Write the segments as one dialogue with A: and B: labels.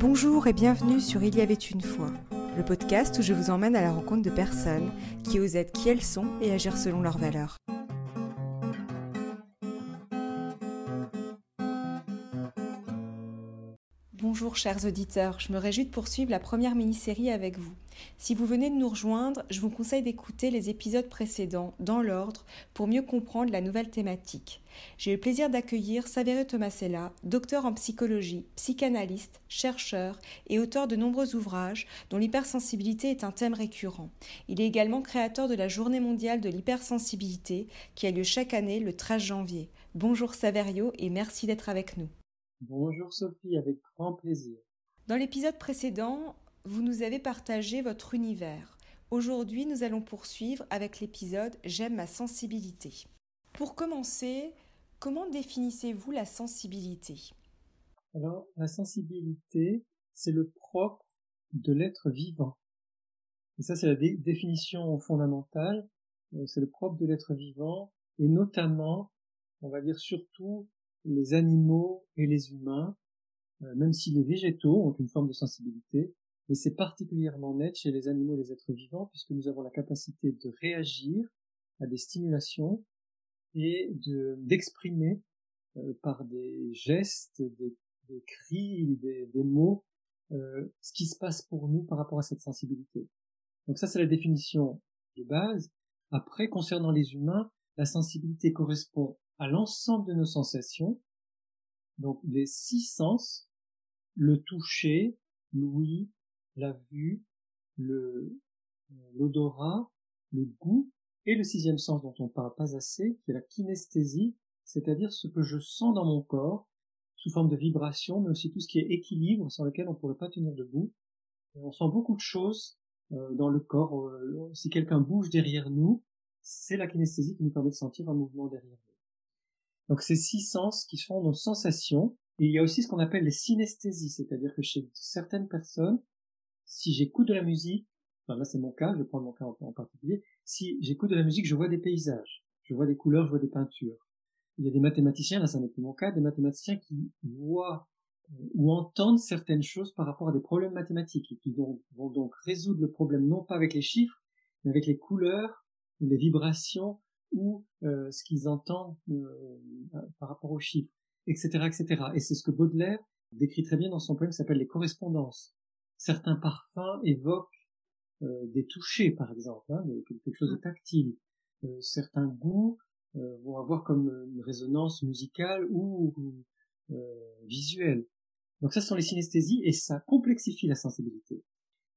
A: Bonjour et bienvenue sur Il y avait une fois, le podcast où je vous emmène à la rencontre de personnes qui osent être qui elles sont et agir selon leurs valeurs. Bonjour chers auditeurs, je me réjouis de poursuivre la première mini-série avec vous. Si vous venez de nous rejoindre, je vous conseille d'écouter les épisodes précédents dans l'ordre pour mieux comprendre la nouvelle thématique. J'ai le plaisir d'accueillir Saverio Tomasella, docteur en psychologie, psychanalyste, chercheur et auteur de nombreux ouvrages dont l'hypersensibilité est un thème récurrent. Il est également créateur de la Journée mondiale de l'hypersensibilité qui a lieu chaque année le 13 janvier. Bonjour Saverio et merci d'être avec nous.
B: Bonjour Sophie, avec grand plaisir.
A: Dans l'épisode précédent, vous nous avez partagé votre univers. Aujourd'hui, nous allons poursuivre avec l'épisode J'aime ma sensibilité. Pour commencer, comment définissez-vous la sensibilité?
B: Alors, la sensibilité, c'est le propre de l'être vivant. Et ça, c'est la définition fondamentale. Euh, c'est le propre de l'être vivant, et notamment, on va dire surtout, les animaux et les humains, euh, même si les végétaux ont une forme de sensibilité, mais c'est particulièrement net chez les animaux et les êtres vivants, puisque nous avons la capacité de réagir à des stimulations et de d'exprimer euh, par des gestes, des, cris, des, mots, euh, ce qui se passe pour nous par rapport à cette sensibilité. Donc ça, c'est la définition de base. Après, concernant les humains, la sensibilité correspond à l'ensemble de nos sensations, donc les six sens, le toucher, l'ouïe, la vue, le, l'odorat, le goût, et le sixième sens dont on parle pas assez, qui est la kinesthésie, c'est-à-dire ce que je sens dans mon corps, sous forme de vibration, mais aussi tout ce qui est équilibre, sans lequel on ne pourrait pas tenir debout. on sent beaucoup de choses euh, dans le corps. Euh, si quelqu'un bouge derrière nous, c'est la kinesthésie qui nous permet de sentir un mouvement derrière nous. Donc ces six sens qui sont nos sensations. Et il y a aussi ce qu'on appelle les synesthésies, c'est-à-dire que chez certaines personnes, si j'écoute de la musique, enfin là c'est mon cas, je prends mon cas en, particulier, si j'écoute de la musique, je vois des paysages, je vois des couleurs, je vois des peintures. Il y a des mathématiciens, là ça n'est plus mon cas, des mathématiciens qui voient euh, ou entendent certaines choses par rapport à des problèmes mathématiques et qui vont donc résoudre le problème non pas avec les chiffres, mais avec les couleurs ou les vibrations ou euh, ce qu'ils entendent euh, par rapport aux chiffres, etc., etc. Et c'est ce que Baudelaire décrit très bien dans son poème qui s'appelle Les correspondances. Certains parfums évoquent euh, des touchés, par exemple, hein, quelque chose de mm. tactile. certains goûts vont avoir comme une résonance musicale ou, visuelle. Donc ça, ce sont les synesthésies et ça complexifie la sensibilité.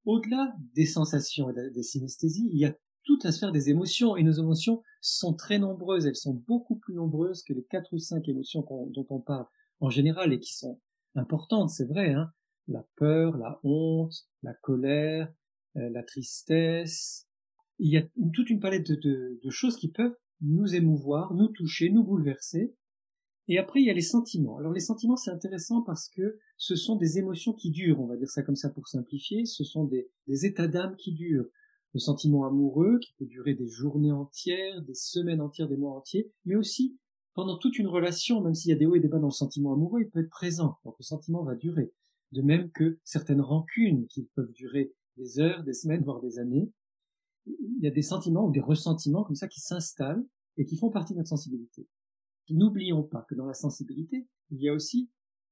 B: Au-delà des sensations et des synesthésies, il y a toute la sphère des émotions. Et nos émotions sont très nombreuses. Elles sont beaucoup plus nombreuses que les quatre ou cinq émotions dont on parle en général et qui sont importantes, c'est vrai. Hein la peur, la honte, la colère, euh, la tristesse. Il y a toute une palette de, choses qui peuvent nous émouvoir, nous toucher, nous bouleverser. Et après, il y a les sentiments. Alors les sentiments, c'est intéressant parce que ce sont des émotions qui durent, on va dire ça comme ça pour simplifier, ce sont des états d'âme qui durent le sentiment amoureux qui peut durer des journées entières, des semaines entières, des mois entiers, mais aussi pendant toute une relation, même s'il y a des hauts et des bas dans le sentiment amoureux, il peut être présent. Donc le sentiment va durer. De même que certaines rancunes qui peuvent durer des heures, des semaines, voire des années. Il y a des sentiments ou des ressentiments comme ça qui s'installent et qui font partie de notre sensibilité. N'oublions pas que dans la sensibilité, il y a aussi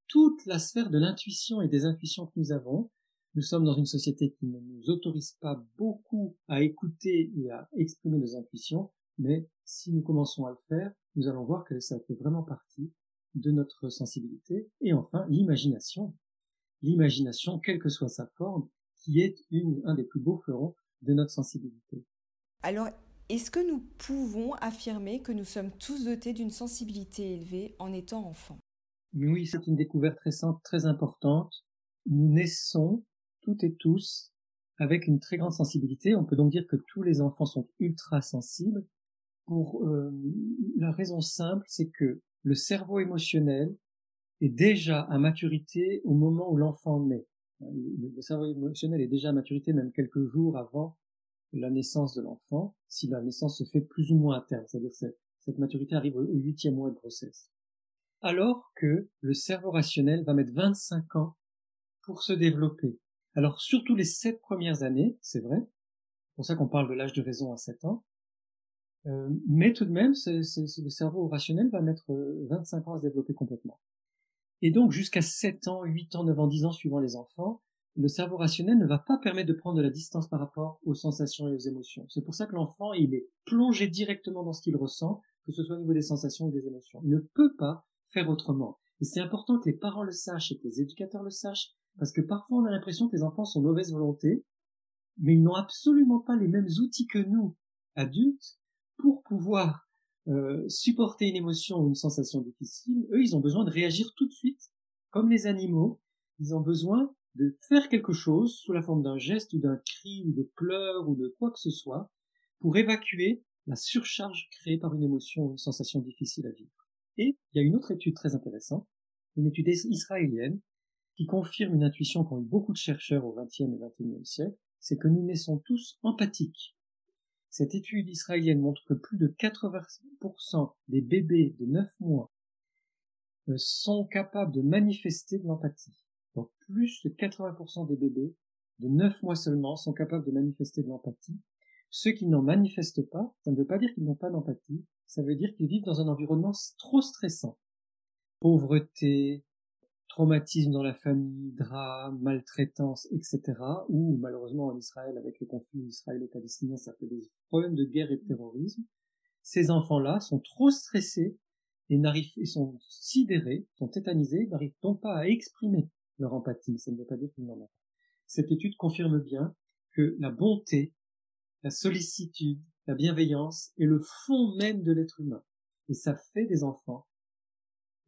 B: toute la sphère de l'intuition et des intuitions que nous avons, nous sommes dans une société qui ne nous autorise pas beaucoup à écouter et à exprimer nos intuitions, mais si nous commençons à le faire, nous allons voir que ça fait vraiment partie de notre sensibilité. Et enfin, l'imagination. L'imagination, quelle que soit sa forme, qui est une, un des plus beaux fleurons de notre sensibilité.
A: Alors, est-ce que nous pouvons affirmer que nous sommes tous dotés d'une sensibilité élevée en étant enfants?
B: Oui, c'est une découverte récente très importante. Nous naissons toutes et tous avec une très grande sensibilité. On peut donc dire que tous les enfants sont ultra sensibles pour euh, la raison simple, c'est que le cerveau émotionnel est déjà à maturité au moment où l'enfant naît. Le cerveau émotionnel est déjà à maturité même quelques jours avant la naissance de l'enfant, si la naissance se fait plus ou moins à terme, c'est-à-dire que cette maturité arrive au huitième mois de grossesse. Alors que le cerveau rationnel va mettre 25 ans pour se développer. Alors surtout les sept premières années, c'est vrai, c'est pour ça qu'on parle de l'âge de raison à sept ans, euh, mais tout de même, le cerveau rationnel va mettre 25 euh, ans à se développer complètement. Et donc jusqu'à 7 ans, 8 ans, 9 ans, 10 ans, suivant les enfants, le cerveau rationnel ne va pas permettre de prendre de la distance par rapport aux sensations et aux émotions. C'est pour ça que l'enfant, il est plongé directement dans ce qu'il ressent, que ce soit au niveau des sensations ou des émotions. Il ne peut pas faire autrement. Et c'est important que les parents le sachent et que les éducateurs le sachent, parce que parfois on a l'impression que les enfants sont mauvaise volonté, mais ils n'ont absolument pas les mêmes outils que nous, adultes, pour pouvoir euh, supporter une émotion ou une sensation difficile. Eux, ils ont besoin de réagir tout de suite, comme les animaux. Ils ont besoin de faire quelque chose sous la forme d'un geste ou d'un cri ou de pleurs ou de quoi que ce soit pour évacuer la surcharge créée par une émotion ou une sensation difficile à vivre. Et il y a une autre étude très intéressante, une étude israélienne, qui confirme une intuition qu'ont eu beaucoup de chercheurs au XXe et XXIe siècle, c'est que nous naissons tous empathiques. Cette étude israélienne montre que plus de 80% des bébés de 9 mois euh, sont capables de manifester de l'empathie. Donc plus de 80% des bébés de 9 mois seulement sont capables de manifester de l'empathie. Ceux qui n'en manifestent pas, ça ne veut pas dire qu'ils n'ont pas d'empathie, ça veut dire qu'ils vivent dans un environnement trop stressant. Pauvreté, traumatisme dans la famille, drame, maltraitance, etc. Ou malheureusement en Israël, avec le conflit israélo-palestinien, ça fait des problèmes de guerre et de terrorisme. Ces enfants-là sont trop stressés et sont sidérés, sont tétanisés, n'arrivent donc pas à exprimer leur empathie. Ça ne veut pas dire qu'ils n'en ont pas. Cette étude confirme bien que la bonté, la sollicitude, la bienveillance est le fond même de l'être humain. Et ça fait des enfants,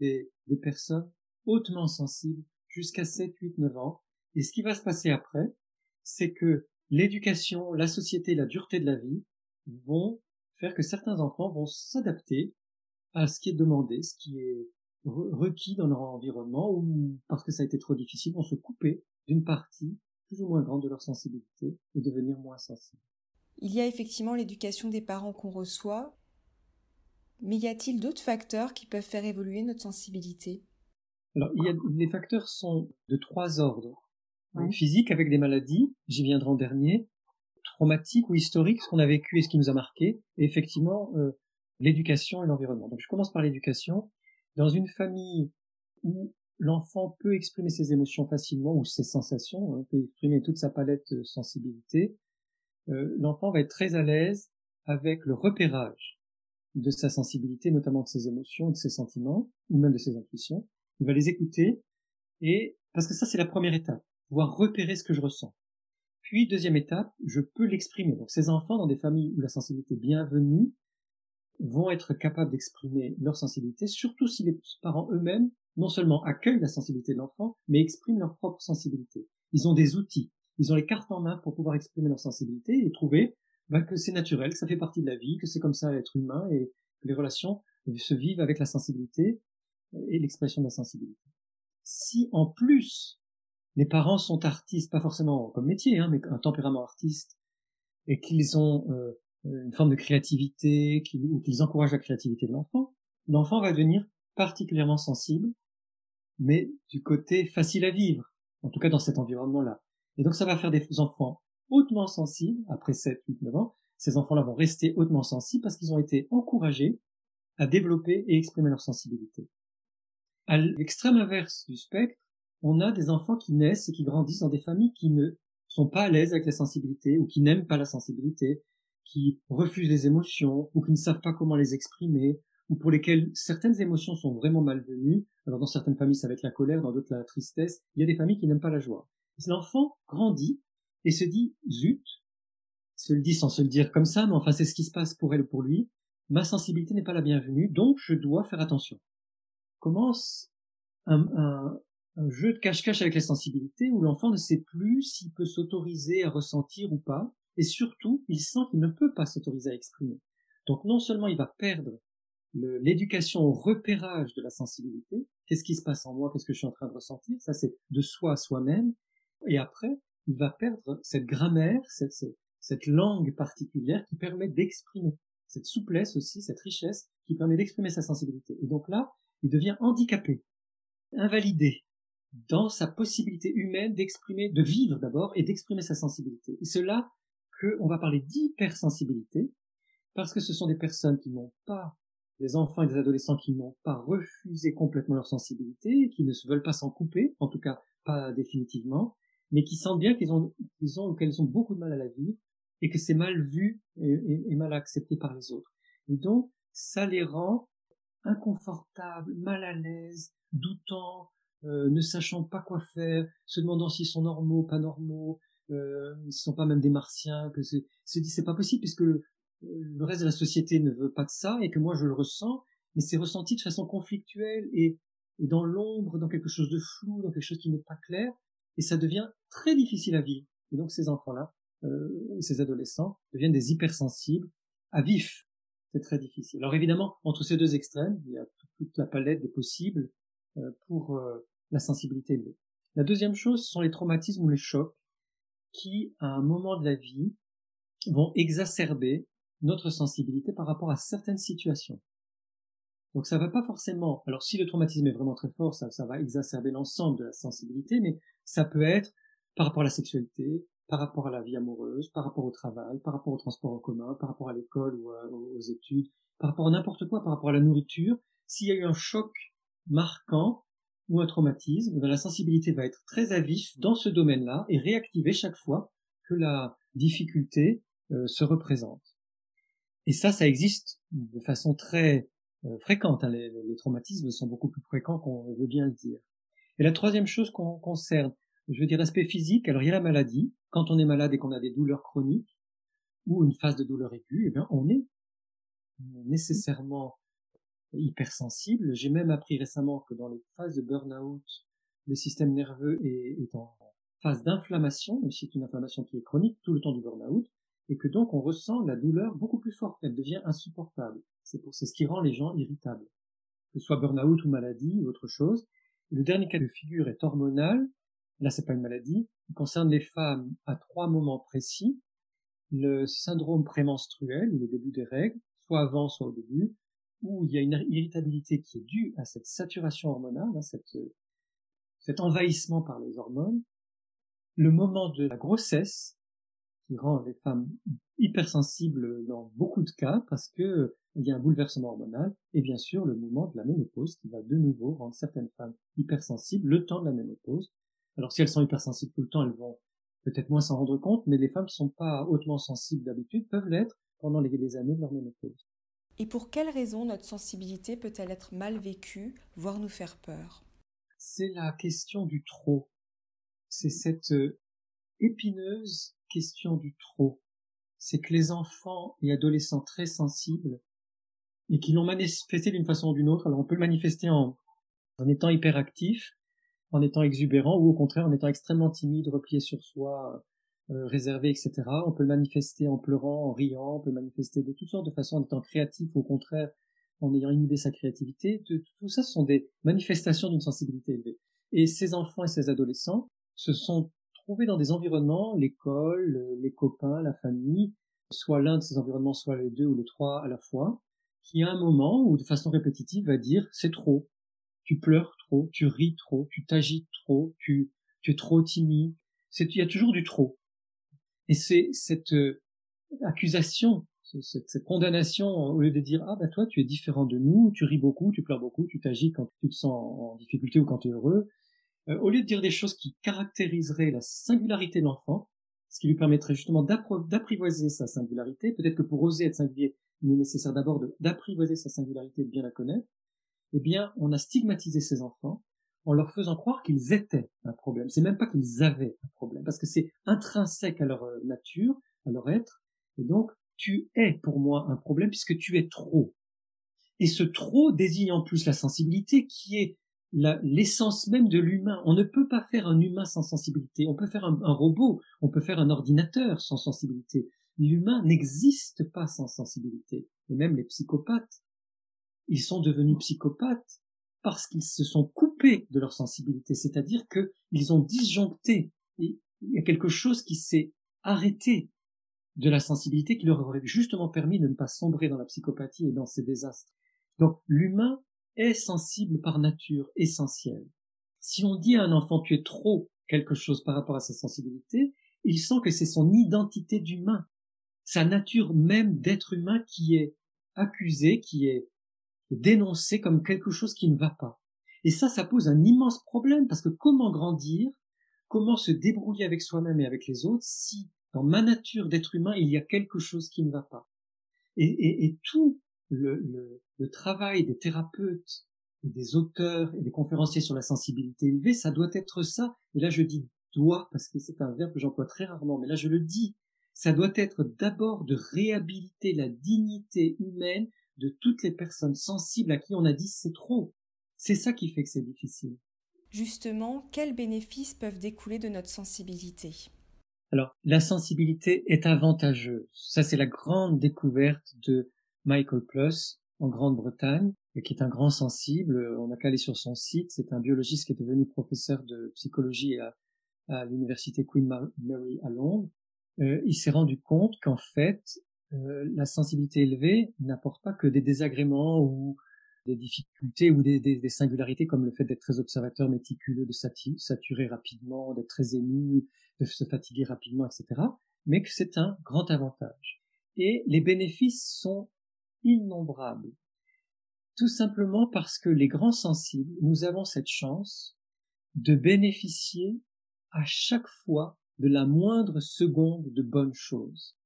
B: des, des personnes hautement sensibles jusqu'à 7, 8, 9 ans. Et ce qui va se passer après, c'est que l'éducation, la société, la dureté de la vie vont faire que certains enfants vont s'adapter à ce qui est demandé, ce qui est requis dans leur environnement, ou parce que ça a été trop difficile, vont se couper d'une partie plus ou moins grande de leur sensibilité et devenir moins sensibles.
A: Il y a effectivement l'éducation des parents qu'on reçoit, mais y a-t-il d'autres facteurs qui peuvent faire évoluer notre sensibilité?
B: Alors, il y a, les facteurs sont de trois ordres. Physique avec des maladies, j'y viendrai en dernier, traumatiques ou historiques, ce qu'on a vécu et ce qui nous a marqué, et effectivement euh, l'éducation et l'environnement. Donc je commence par l'éducation. Dans une famille où l'enfant peut exprimer ses émotions facilement ou ses sensations, hein, peut exprimer toute sa palette de sensibilité, euh, l'enfant va être très à l'aise avec le repérage de sa sensibilité, notamment de ses émotions, de ses sentiments, ou même de ses intuitions. Il va les écouter, et parce que ça c'est la première étape, pouvoir repérer ce que je ressens. Puis deuxième étape, je peux l'exprimer. Donc ces enfants dans des familles où la sensibilité est bienvenue vont être capables d'exprimer leur sensibilité, surtout si les parents eux-mêmes non seulement accueillent la sensibilité de l'enfant, mais expriment leur propre sensibilité. Ils ont des outils ils ont les cartes en main pour pouvoir exprimer leur sensibilité et trouver bah, que c'est naturel, que ça fait partie de la vie, que c'est comme ça l'être humain et que les relations se vivent avec la sensibilité et l'expression de la sensibilité. Si en plus les parents sont artistes, pas forcément comme métier, hein, mais un tempérament artiste, et qu'ils ont euh, une forme de créativité, ou qu'ils encouragent la créativité de l'enfant, l'enfant va devenir particulièrement sensible, mais du côté facile à vivre, en tout cas dans cet environnement-là. Et donc ça va faire des enfants hautement sensibles, après 7, 8, 9 ans, ces enfants-là vont rester hautement sensibles parce qu'ils ont été encouragés à développer et exprimer leur sensibilité. À l'extrême inverse du spectre, on a des enfants qui naissent et qui grandissent dans des familles qui ne sont pas à l'aise avec la sensibilité ou qui n'aiment pas la sensibilité, qui refusent les émotions ou qui ne savent pas comment les exprimer ou pour lesquelles certaines émotions sont vraiment malvenues. Alors dans certaines familles ça va être la colère, dans d'autres la tristesse. Il y a des familles qui n'aiment pas la joie. L'enfant grandit et se dit zut, se le dit sans se le dire comme ça, mais enfin c'est ce qui se passe pour elle ou pour lui. Ma sensibilité n'est pas la bienvenue, donc je dois faire attention. Commence un, jeu de cache-cache avec la sensibilité où l'enfant ne sait plus s'il peut s'autoriser à ressentir ou pas, et surtout il sent qu'il ne peut pas s'autoriser à exprimer. Donc non seulement il va perdre l'éducation au repérage de la sensibilité, qu'est-ce qui se passe en moi, qu'est-ce que je suis en train de ressentir, ça c'est de soi à soi-même, et après, il va perdre cette grammaire, cette, cette langue particulière qui permet d'exprimer, cette souplesse aussi, cette richesse qui permet d'exprimer sa sensibilité. Et donc là, il devient handicapé, invalidé, dans sa possibilité humaine d'exprimer, de vivre d'abord et d'exprimer sa sensibilité. Et c'est là qu'on va parler d'hypersensibilité, parce que ce sont des personnes qui n'ont pas, des enfants et des adolescents qui n'ont pas refusé complètement leur sensibilité, qui ne se veulent pas s'en couper, en tout cas pas définitivement, mais qui sentent bien qu'ils ont, qu'ils qu'elles ont beaucoup de mal à la vivre, et que c'est mal vu et mal accepté par les autres. Et donc, ça les rend inconfortables, mal à l'aise, doutants, euh, ne sachant pas quoi faire, se demandant s'ils sont normaux, pas normaux, euh, ils sont pas même des martiens, que se dit c'est pas possible puisque le, le, reste de la société ne veut pas de ça et que moi je le ressens, mais c'est ressenti de façon conflictuelle et, et dans l'ombre, dans quelque chose de flou, dans quelque chose qui n'est pas clair, et ça devient très difficile à vivre. Et donc ces enfants-là, euh, ces adolescents deviennent des hypersensibles à vif. C'est très difficile. Alors évidemment, entre ces deux extrêmes, il y a toute la palette des possibles euh, pour euh, la sensibilité élevée. La deuxième chose, ce sont les traumatismes ou les chocs qui, à un moment de la vie, vont exacerber notre sensibilité par rapport à certaines situations. Donc ça va pas forcément. Alors si le traumatisme est vraiment très fort, ça, ça va exacerber l'ensemble de la sensibilité, mais ça peut être par rapport à la sexualité, par rapport à la vie amoureuse, par rapport au travail, par rapport au transport en commun, par rapport à l'école ou aux études, par rapport à n'importe quoi, par rapport à la nourriture. S'il y a eu un choc marquant ou un traumatisme, ben la sensibilité va être très à vif dans ce domaine-là et réactiver chaque fois que la difficulté euh, se représente. Et ça, ça existe de façon très euh, fréquente. Hein. Les, les, traumatismes sont beaucoup plus fréquents qu'on veut bien le dire. Et la troisième chose qu'on concerne, je veux dire aspect physique, alors il y a la maladie. Quand on est malade et qu'on a des douleurs chroniques ou une phase de douleur aiguë, eh bien on est nécessairement hypersensible. J'ai même appris récemment que dans les phases de burn-out, le système nerveux est, en phase d'inflammation, mais c'est une inflammation qui est chronique tout le temps du burn-out, et que donc on ressent la douleur beaucoup plus forte, elle devient insupportable. C'est c'est ce qui rend les gens irritables, que ce soit burn-out ou maladie ou autre chose. le dernier cas de figure est hormonal. Là, c'est pas une maladie. Il concerne les femmes à trois moments précis. Le syndrome prémenstruel, ou le début des règles, soit avant, soit au début, où il y a une irritabilité qui est due à cette saturation hormonale, hein, cette, cet envahissement par les hormones, le moment de la grossesse, qui rend les femmes hypersensibles dans beaucoup de cas parce que il y a un bouleversement hormonal et bien sûr le moment de la ménopause qui va de nouveau rendre certaines femmes hypersensibles le temps de la ménopause. Alors si elles sont hypersensibles tout le temps, elles vont peut-être moins s'en rendre compte, mais les femmes qui sont pas hautement sensibles d'habitude peuvent l'être pendant les, les années de leur ménopause.
A: Et pour quelles raisons notre sensibilité peut-elle être mal vécue, voire nous faire peur?
B: C'est la question du trop. C'est cette euh, épineuse question du trop. C'est que les enfants et adolescents très sensibles et qui l'ont manifesté d'une façon ou d'une autre, alors on peut le manifester en, en étant hyperactif, en étant exubérant ou au contraire en étant extrêmement timide, replié sur soi, euh, réservé, etc. On peut le manifester en pleurant, en riant, on peut le manifester de toutes sortes de façons, en étant créatif, au contraire, en ayant inhibé sa créativité. Tout, ça, ce sont des manifestations d'une sensibilité élevée. Et ces enfants et ces adolescents se sont trouvés dans des environnements, l'école, les copains, la famille, soit l'un de ces environnements, soit les deux ou les trois à la fois, qui à un moment ou de façon répétitive va dire c'est trop, tu pleures tu ris trop, tu t'agites trop, tu, tu es trop timide. il y a toujours du trop. Et c'est cette euh, accusation, cette, condamnation, au lieu de dire ah bah toi tu es différent de nous, tu ris beaucoup, tu pleures beaucoup, tu t'agites quand tu te sens en difficulté ou quand tu es heureux, euh, au lieu de dire des choses qui caractériseraient la singularité de l'enfant, ce qui lui permettrait justement d'apprivoiser sa singularité, peut-être que pour oser être singulier, il est nécessaire d'abord d'apprivoiser sa singularité de bien la connaître, eh bien on a stigmatisé ces enfants en leur faisant croire qu'ils étaient un problème. C'est même pas qu'ils avaient un problème, parce que c'est intrinsèque à leur euh, nature, à leur être, et donc tu es pour moi un problème puisque tu es trop. Et ce trop désigne en plus la sensibilité qui est l'essence même de l'humain. On ne peut pas faire un humain sans sensibilité. On peut faire un, un robot, on peut faire un ordinateur sans sensibilité. L'humain n'existe pas sans sensibilité. Et même les psychopathes, ils sont devenus psychopathes parce qu'ils se sont coupés de leur sensibilité, c'est-à-dire qu'ils ont disjoncté. il y a quelque chose qui s'est arrêté de la sensibilité qui leur aurait justement permis de ne pas sombrer dans la psychopathie et dans ces désastres. Donc l'humain est sensible par nature, essentiel. Si on dit à un enfant tu es trop quelque chose par rapport à sa sensibilité, il sent que c'est son identité d'humain, sa nature même d'être humain qui est accusée, qui est dénoncée comme quelque chose qui ne va pas. Et ça, ça pose un immense problème parce que comment grandir, comment se débrouiller avec soi-même et avec les autres si dans ma nature d'être humain il y a quelque chose qui ne va pas? Et, et, tout le, le, le, travail des thérapeutes, et des auteurs et des conférenciers sur la sensibilité élevée, ça doit être ça. Et là je dis doit parce que c'est un verbe que j'emploie très rarement, mais là je le dis. Ça doit être d'abord de réhabiliter la dignité humaine de toutes les personnes sensibles à qui on a dit c'est trop. C'est ça qui fait que c'est difficile.
A: Justement, quels bénéfices peuvent découler de notre sensibilité?
B: Alors, la sensibilité est avantageuse. Ça, c'est la grande découverte de Michael Plus en Grande-Bretagne, qui est un grand sensible. On n'a qu'à aller sur son site. C'est un biologiste qui est devenu professeur de psychologie à, à l'université Queen Mary à Londres. Euh, il s'est rendu compte qu'en fait, euh, la sensibilité élevée n'apporte pas que des désagréments ou des difficultés ou des, des, des, singularités comme le fait d'être très observateur, méticuleux, de saturer rapidement, d'être très ému, de se fatiguer rapidement, etc. Mais que c'est un grand avantage. Et les bénéfices sont innombrables. Tout simplement parce que les grands sensibles, nous avons cette chance de bénéficier à chaque fois de la moindre seconde de bonnes choses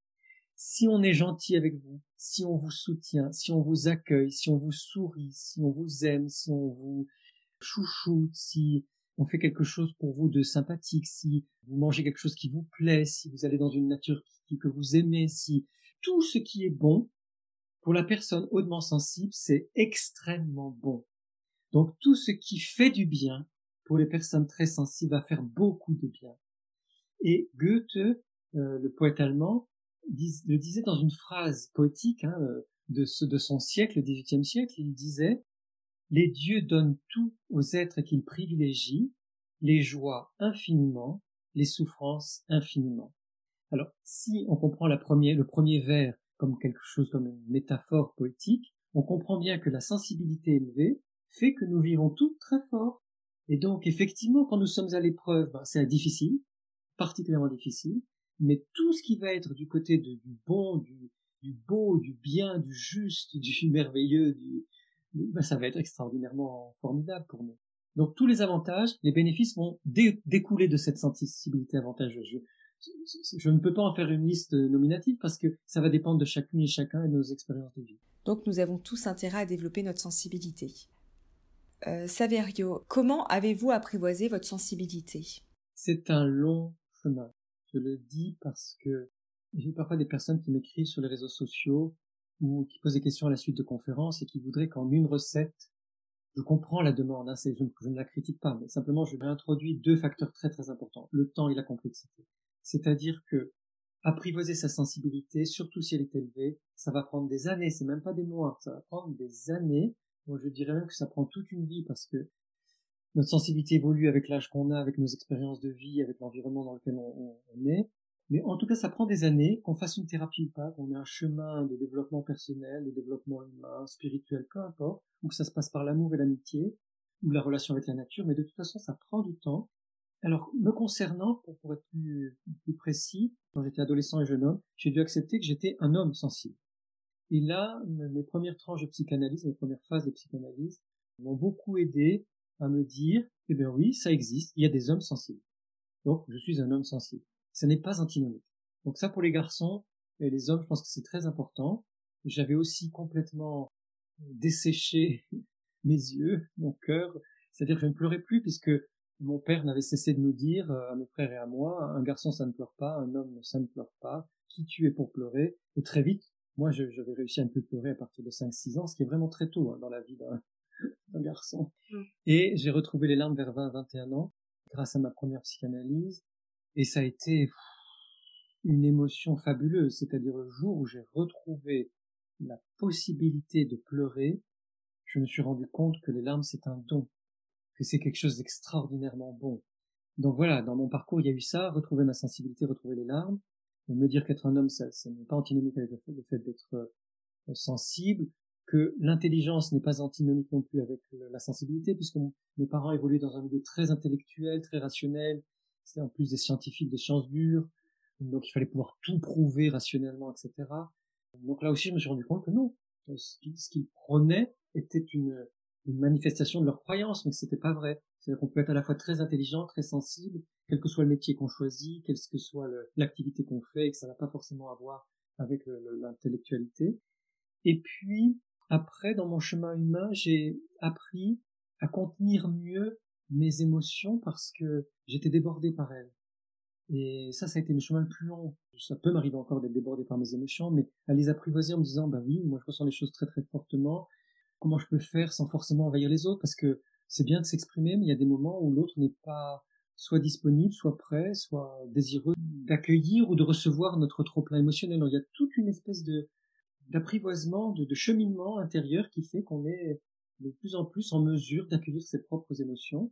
B: si on est gentil avec vous, si on vous soutient, si on vous accueille, si on vous sourit, si on vous aime, si on vous chouchoute, si on fait quelque chose pour vous de sympathique, si vous mangez quelque chose qui vous plaît, si vous allez dans une nature que vous aimez, si tout ce qui est bon, pour la personne hautement sensible, c'est extrêmement bon. Donc tout ce qui fait du bien, pour les personnes très sensibles, va faire beaucoup de bien. Et Goethe, euh, le poète allemand, le disait dans une phrase poétique hein, euh, de, ce, de son siècle, le XVIIIe siècle, il disait Les dieux donnent tout aux êtres qu'ils privilégient, les joies infiniment, les souffrances infiniment. Alors, si on comprend la première, le premier vers comme quelque chose comme une métaphore poétique, on comprend bien que la sensibilité élevée fait que nous vivons tout très fort. Et donc, effectivement, quand nous sommes à l'épreuve, ben, c'est difficile, particulièrement difficile, mais tout ce qui va être du côté de, du bon, du, du, beau, du bien, du juste, du merveilleux, du, ben ça va être extraordinairement formidable pour nous. Donc tous les avantages, les bénéfices vont découler de cette sensibilité avantageuse. Je, je, ne peux pas en faire une liste nominative parce que ça va dépendre de chacune et chacun et de nos expériences de vie.
A: Donc nous avons tous intérêt à développer notre sensibilité. Euh, Saverio, comment avez-vous apprivoisé votre sensibilité?
B: C'est un long chemin. Je le dis parce que j'ai parfois des personnes qui m'écrivent sur les réseaux sociaux ou qui posent des questions à la suite de conférences et qui voudraient qu'en une recette, je comprends la demande, hein, je, je, ne la critique pas, mais simplement je vais introduire deux facteurs très très importants, le temps et la complexité. C'est-à-dire que apprivoiser sa sensibilité, surtout si elle est élevée, ça va prendre des années, c'est même pas des mois, ça va prendre des années. Moi, je dirais même que ça prend toute une vie parce que notre sensibilité évolue avec l'âge qu'on a, avec nos expériences de vie, avec l'environnement dans lequel on, est. Mais en tout cas, ça prend des années, qu'on fasse une thérapie ou pas, qu'on ait un chemin de développement personnel, de développement humain, spirituel, peu importe, ou que ça se passe par l'amour et l'amitié, ou la relation avec la nature, mais de toute façon, ça prend du temps. Alors, me concernant, pour, être plus, plus précis, quand j'étais adolescent et jeune homme, j'ai dû accepter que j'étais un homme sensible. Et là, mes premières tranches de psychanalyse, mes premières phases de psychanalyse m'ont beaucoup aidé à me dire, eh bien oui, ça existe, il y a des hommes sensibles. Donc, je suis un homme sensible. Ce n'est pas antinomique. Donc ça, pour les garçons et les hommes, je pense que c'est très important. J'avais aussi complètement desséché mes yeux, mon cœur. C'est-à-dire que je ne pleurais plus puisque mon père n'avait cessé de nous dire, euh, à mes frères et à moi, un garçon ça ne pleure pas, un homme ça ne pleure pas, qui tu es pour pleurer? Et très vite, moi j'avais réussi à ne plus pleurer à partir de 5-6 ans, ce qui est vraiment très tôt hein, dans la vie un garçon. Mm. Et j'ai retrouvé les larmes vers 20-21 ans, grâce à ma première psychanalyse. Et ça a été une émotion fabuleuse, c'est-à-dire le jour où j'ai retrouvé la possibilité de pleurer, je me suis rendu compte que les larmes c'est un don, que c'est quelque chose d'extraordinairement bon. Donc voilà, dans mon parcours, il y a eu ça, retrouver ma sensibilité, retrouver les larmes, et me dire qu'être un homme, ça, ça n'est pas antinomique avec le fait, d'être euh, sensible, que l'intelligence n'est pas antinomique non plus avec la sensibilité, puisque mes parents évoluaient dans un milieu très intellectuel, très rationnel, c'était en plus des scientifiques de sciences dures, donc il fallait pouvoir tout prouver rationnellement, etc. Donc là aussi, je me suis rendu compte que non, ce qu'ils prenaient était une, manifestation de leur croyance, mais c'était pas vrai. C'est-à-dire qu'on peut être à la fois très intelligent, très sensible, quel que soit le métier qu'on choisit, quelle que soit l'activité qu'on fait, et que ça n'a pas forcément à voir avec l'intellectualité. Et puis, après, dans mon chemin humain, j'ai appris à contenir mieux mes émotions parce que j'étais débordé par elles. Et ça, ça a été le chemin le plus long. Ça peut m'arriver encore d'être débordé par mes émotions, mais à les apprivoiser en me disant, bah oui, moi je ressens les choses très très fortement. Comment je peux faire sans forcément envahir les autres? Parce que c'est bien de s'exprimer, mais il y a des moments où l'autre n'est pas soit disponible, soit prêt, soit désireux d'accueillir ou de recevoir notre trop-plein émotionnel. il y a toute une espèce de d'apprivoisement, de, de cheminement intérieur qui fait qu'on est de plus en plus en mesure d'accueillir ses propres émotions.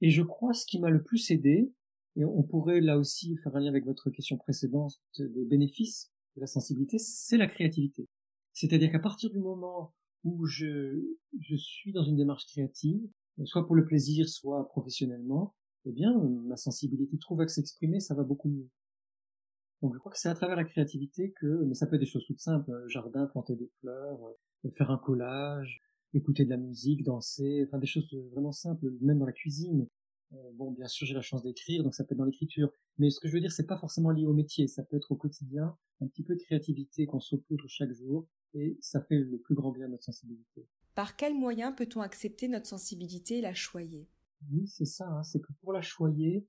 B: Et je crois ce qui m'a le plus aidé, et on pourrait là aussi faire un lien avec votre question précédente des bénéfices de la sensibilité, c'est la créativité. C'est-à-dire qu'à partir du moment où je, je suis dans une démarche créative, soit pour le plaisir, soit professionnellement, eh bien, ma sensibilité trouve à s'exprimer, ça va beaucoup mieux. Donc je crois que c'est à travers la créativité que, mais ça peut être des choses toutes simples, euh, jardin, planter des fleurs, euh, faire un collage, écouter de la musique, danser, enfin des choses vraiment simples, même dans la cuisine. Euh, bon, bien sûr, j'ai la chance d'écrire, donc ça peut être dans l'écriture. Mais ce que je veux dire, c'est pas forcément lié au métier. Ça peut être au quotidien, un petit peu de créativité qu'on saupoudre chaque jour, et ça fait le plus grand bien à notre sensibilité.
A: Par quel moyen peut-on accepter notre sensibilité et la choyer?
B: Oui, c'est ça. Hein, c'est que pour la choyer,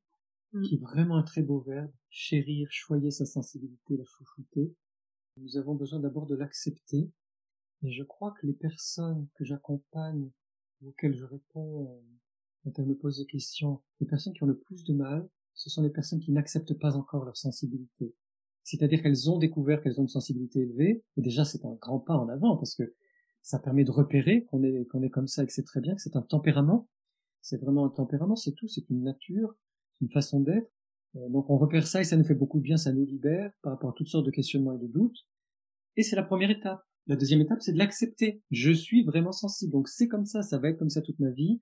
B: qui est vraiment un très beau verbe, chérir, choyer sa sensibilité, la chouchouter, nous avons besoin d'abord de l'accepter. Et je crois que les personnes que j'accompagne, auxquelles je réponds quand elles me posent des questions, les personnes qui ont le plus de mal, ce sont les personnes qui n'acceptent pas encore leur sensibilité. C'est-à-dire qu'elles ont découvert qu'elles ont une sensibilité élevée, et déjà c'est un grand pas en avant, parce que ça permet de repérer qu'on est, qu'on est comme ça et que c'est très bien, que c'est un tempérament. C'est vraiment un tempérament, c'est tout, c'est une nature, une façon d'être. Euh, donc on repère ça et ça nous fait beaucoup de bien, ça nous libère par rapport à toutes sortes de questionnements et de doutes. Et c'est la première étape. La deuxième étape, c'est de l'accepter. Je suis vraiment sensible, donc c'est comme ça, ça va être comme ça toute ma vie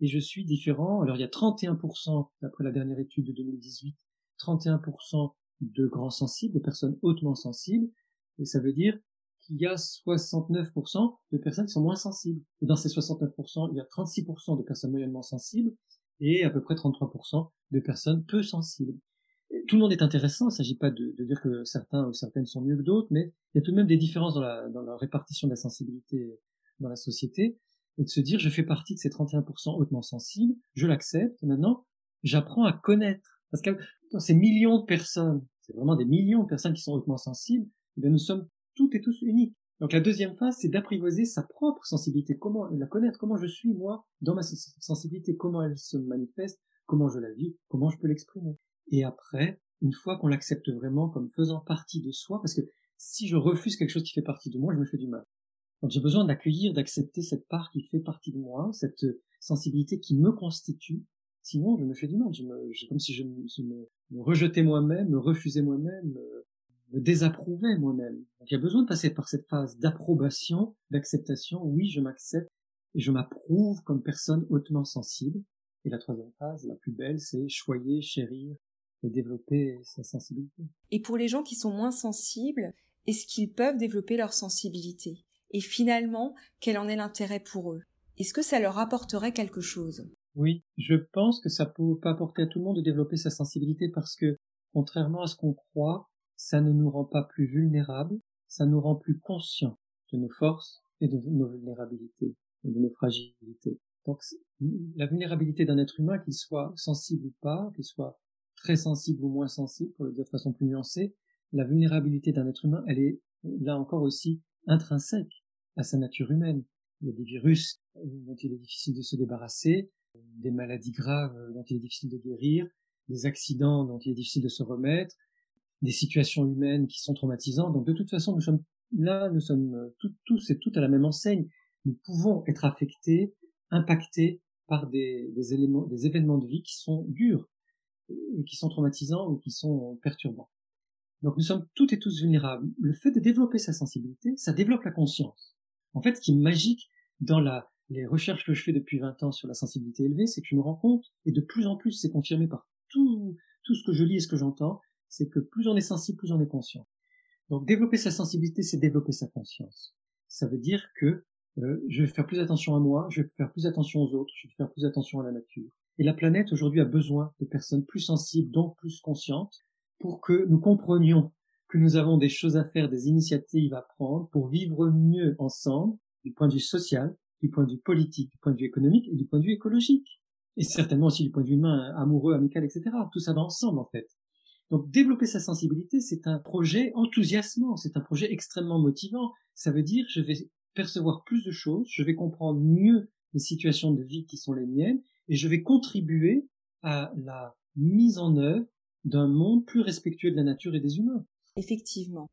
B: et je suis différent. Alors il y a 31%, d'après la dernière étude de 2018, 31% de grands sensibles, de personnes hautement sensibles, et ça veut dire qu'il y a 69% de personnes qui sont moins sensibles. Et dans ces 69%, il y a 36% de personnes moyennement sensibles et à peu près 33% de personnes peu sensibles. tout le monde est intéressant, il ne s'agit pas de, dire que certains ou certaines sont mieux que d'autres, mais il y a tout de même des différences dans la, dans la répartition de la sensibilité dans la société et de se dire je fais partie de ces 31% hautement sensibles, je l'accepte, maintenant j'apprends à connaître. Parce que dans ces millions de personnes, c'est vraiment des millions de personnes qui sont hautement sensibles, et eh nous sommes toutes et tous uniques. Donc la deuxième phase, c'est d'apprivoiser sa propre sensibilité, comment la connaître, comment je suis moi dans ma sensibilité, comment elle se manifeste, comment je la vis, comment je peux l'exprimer. Et après, une fois qu'on l'accepte vraiment comme faisant partie de soi, parce que si je refuse quelque chose qui fait partie de moi, je me fais du mal. Donc j'ai besoin d'accueillir, d'accepter cette part qui fait partie de moi, cette sensibilité qui me constitue. Sinon, je me fais du mal. Je me, comme si je, me, rejetais moi-même, me refusais moi-même, me, désapprouvais moi-même. Donc il y a besoin de passer par cette phase d'approbation, d'acceptation. Oui, je m'accepte et je m'approuve comme personne hautement sensible. Et la troisième phase, la plus belle, c'est choyer, chérir et développer sa sensibilité.
A: Et pour les gens qui sont moins sensibles, est-ce qu'ils peuvent développer leur sensibilité? Et finalement, quel en est l'intérêt pour eux? Est-ce que ça leur apporterait quelque chose?
B: Oui, je pense que ça peut pas apporter à tout le monde de développer sa sensibilité parce que, contrairement à ce qu'on croit, ça ne nous rend pas plus vulnérables, ça nous rend plus conscients de nos forces et de nos vulnérabilités et de nos fragilités. Donc la vulnérabilité d'un être humain, qu'il soit sensible ou pas, qu'il soit très sensible ou moins sensible, pour le dire de façon plus nuancée, la vulnérabilité d'un être humain, elle est là encore aussi intrinsèque à sa nature humaine. Il y a des virus dont il est difficile de se débarrasser, des maladies graves dont il est difficile de guérir, des accidents dont il est difficile de se remettre, des situations humaines qui sont traumatisantes. Donc de toute façon, nous sommes là, nous sommes tous et toutes à la même enseigne. Nous pouvons être affectés, impactés par des, éléments, des événements de vie qui sont durs et qui sont traumatisants ou qui sont perturbants. Donc nous sommes toutes et tous vulnérables. Le fait de développer sa sensibilité, ça développe la conscience. En fait, ce qui est magique dans les recherches que je fais depuis 20 ans sur la sensibilité élevée, c'est que je me rends compte, et de plus en plus c'est confirmé par tout, tout ce que je lis et ce que j'entends, c'est que plus on est sensible, plus on est conscient. Donc développer sa sensibilité, c'est développer sa conscience. Ça veut dire que euh, je vais faire plus attention à moi, je vais faire plus attention aux autres, je vais faire plus attention à la nature. Et la planète aujourd'hui a besoin de personnes plus sensibles, donc plus conscientes, pour que nous comprenions que nous avons des choses à faire, des initiatives à prendre pour vivre mieux ensemble, du point de vue social, du point de vue politique, du point de vue économique et du point de vue écologique. Et certainement aussi du point de vue humain, amoureux, amical, etc. Tout ça va ensemble, en fait. Donc, développer sa sensibilité, c'est un projet enthousiasmant, c'est un projet extrêmement motivant. Ça veut dire, je vais percevoir plus de choses, je vais comprendre mieux les situations de vie qui sont les miennes, et je vais contribuer à la mise en œuvre d'un monde plus respectueux de la nature et des humains.
A: Effectivement.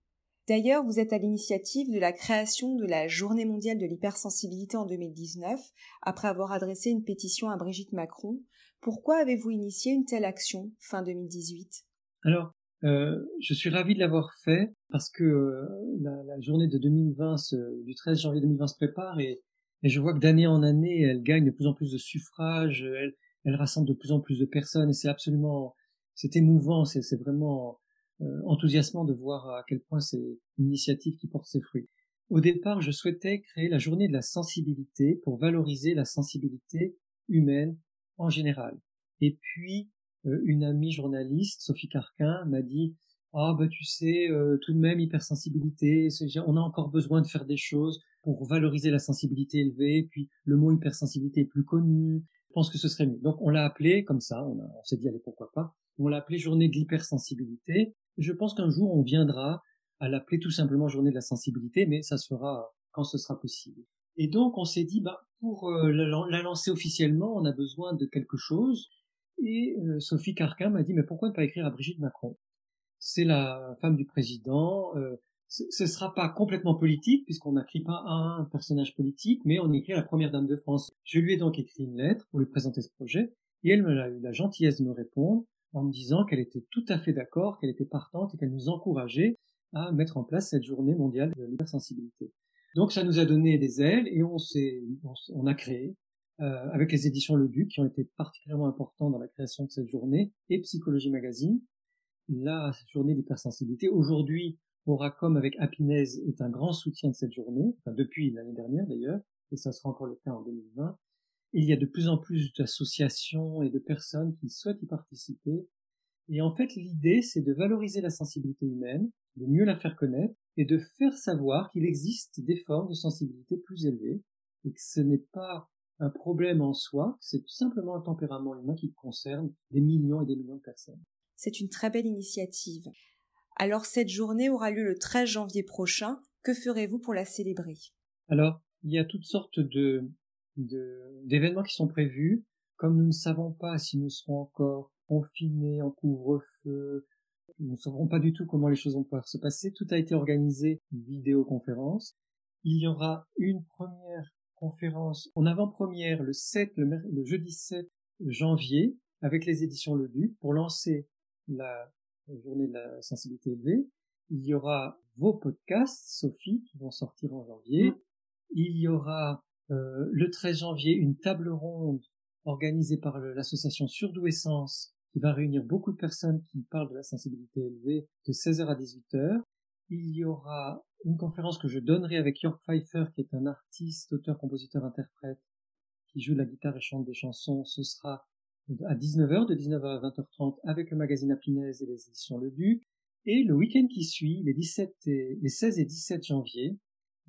A: D'ailleurs, vous êtes à l'initiative de la création de la Journée mondiale de l'hypersensibilité en 2019, après avoir adressé une pétition à Brigitte Macron. Pourquoi avez-vous initié une telle action fin 2018
B: Alors, euh, je suis ravi de l'avoir fait parce que euh, la, la, journée de 2020, du 13 janvier 2020 se prépare et, et je vois que d'année en année, elle gagne de plus en plus de suffrages, elle, elle rassemble de plus en plus de personnes et c'est absolument, c'est émouvant, c'est vraiment euh, enthousiasmant de voir à quel point c'est une initiative qui porte ses fruits. Au départ, je souhaitais créer la journée de la sensibilité pour valoriser la sensibilité humaine en général. Et puis, une amie journaliste, Sophie Carquin, m'a dit ah bah tu sais euh, tout de même hypersensibilité, on a encore besoin de faire des choses pour valoriser la sensibilité élevée. Puis le mot hypersensibilité est plus connu. Je pense que ce serait mieux. Donc on l'a appelé comme ça. On, s'est dit allez pourquoi pas? On l'a appelé journée de l'hypersensibilité. Je pense qu'un jour on viendra à l'appeler tout simplement journée de la sensibilité, mais ça se fera quand ce sera possible. Et donc on s'est dit bah pour euh, la lancer officiellement, on a besoin de quelque chose. Et euh, Sophie Carquin m'a dit, mais pourquoi ne pas écrire à Brigitte Macron? C'est la femme du président. Euh, ce sera pas complètement politique, puisqu'on n'écrit pas un personnage politique, mais on écrit à la première dame de France. Je lui ai donc écrit une lettre pour lui présenter ce projet, et elle m'a eu la gentillesse de me répondre en me disant qu'elle était tout à fait d'accord, qu'elle était partante et qu'elle nous encourageait à mettre en place cette journée mondiale de l'hypersensibilité. Donc ça nous a donné des ailes et on s'est, on a créé euh, avec les éditions Le Duc, qui ont été particulièrement importants dans la création de cette journée, et Psychologie Magazine, la journée d'hypersensibilité. Aujourd'hui, Oracom avec Happiness est un grand soutien de cette journée, enfin depuis l'année dernière d'ailleurs, et ça sera encore le cas en 2020. Il y a de plus en plus d'associations et de personnes qui souhaitent y participer. Et en fait, l'idée, c'est de valoriser la sensibilité humaine, de mieux la faire connaître, et de faire savoir qu'il existe des formes de sensibilité plus élevées, et que ce n'est pas un problème en soi, c'est tout simplement un tempérament humain qui concerne des millions et des millions de personnes.
A: C'est une très belle initiative. Alors cette journée aura lieu le 13 janvier prochain. Que ferez-vous pour la célébrer?
B: Alors, il y a toutes sortes de, d'événements qui sont prévus. Comme nous ne savons pas si nous serons encore confinés en couvre-feu, nous ne saurons pas du tout comment les choses vont pouvoir se passer. Tout a été organisé vidéoconférence. Il y aura une première conférence en avant-première le 7, le, jeudi 7 janvier avec les éditions Le Duc pour lancer la journée de la sensibilité élevée. Il y aura vos podcasts, Sophie, qui vont sortir en janvier. Mm. Il y aura euh, le 13 janvier une table ronde organisée par l'association Surdouessence qui va réunir beaucoup de personnes qui parlent de la sensibilité élevée de 16h à 18h. Il y aura une conférence que je donnerai avec York Pfeiffer, qui est un artiste, auteur, compositeur, interprète, qui joue de la guitare et chante des chansons. Ce sera à 19h, de 19h à 20h30, avec le magazine Apinaise et les éditions Le Duc. Et le week-end qui suit, les, 17 et, les 16 et 17 janvier,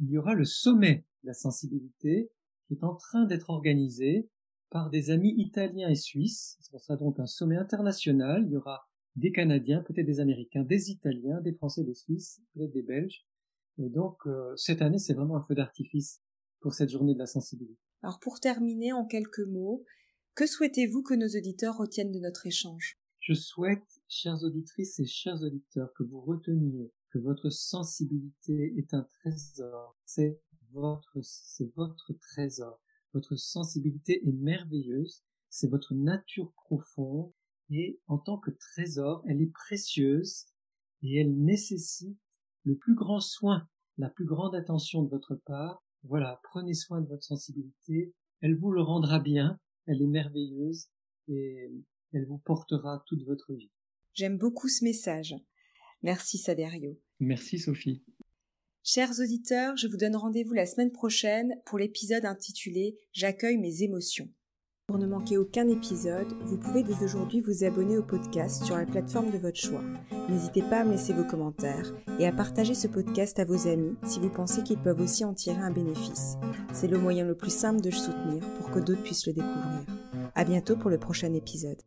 B: il y aura le sommet de la sensibilité qui est en train d'être organisé par des amis italiens et suisses. Ce sera donc un sommet international. Il y aura des Canadiens, peut-être des Américains, des Italiens, des Français, des Suisses, peut-être des Belges. Et donc, euh, cette année, c'est vraiment un feu d'artifice pour cette journée de la sensibilité.
A: Alors, pour terminer en quelques mots, que souhaitez-vous que nos auditeurs retiennent de notre échange?
B: Je souhaite, chères auditrices et chers auditeurs, que vous reteniez que votre sensibilité est un trésor. C'est votre, c'est votre trésor. Votre sensibilité est merveilleuse. C'est votre nature profonde. Et en tant que trésor, elle est précieuse et elle nécessite le plus grand soin, la plus grande attention de votre part voilà, prenez soin de votre sensibilité. Elle vous le rendra bien. Elle est merveilleuse et elle vous portera toute votre vie.
A: J'aime beaucoup ce message. Merci Saderio.
B: Merci Sophie.
A: Chers auditeurs, je vous donne rendez-vous la semaine prochaine pour l'épisode intitulé J'accueille mes émotions. Pour ne manquer aucun épisode, vous pouvez dès aujourd'hui vous abonner au podcast sur la plateforme de votre choix. N'hésitez pas à me laisser vos commentaires et à partager ce podcast à vos amis si vous pensez qu'ils peuvent aussi en tirer un bénéfice. C'est le moyen le plus simple de le soutenir pour que d'autres puissent le découvrir. À bientôt pour le prochain épisode.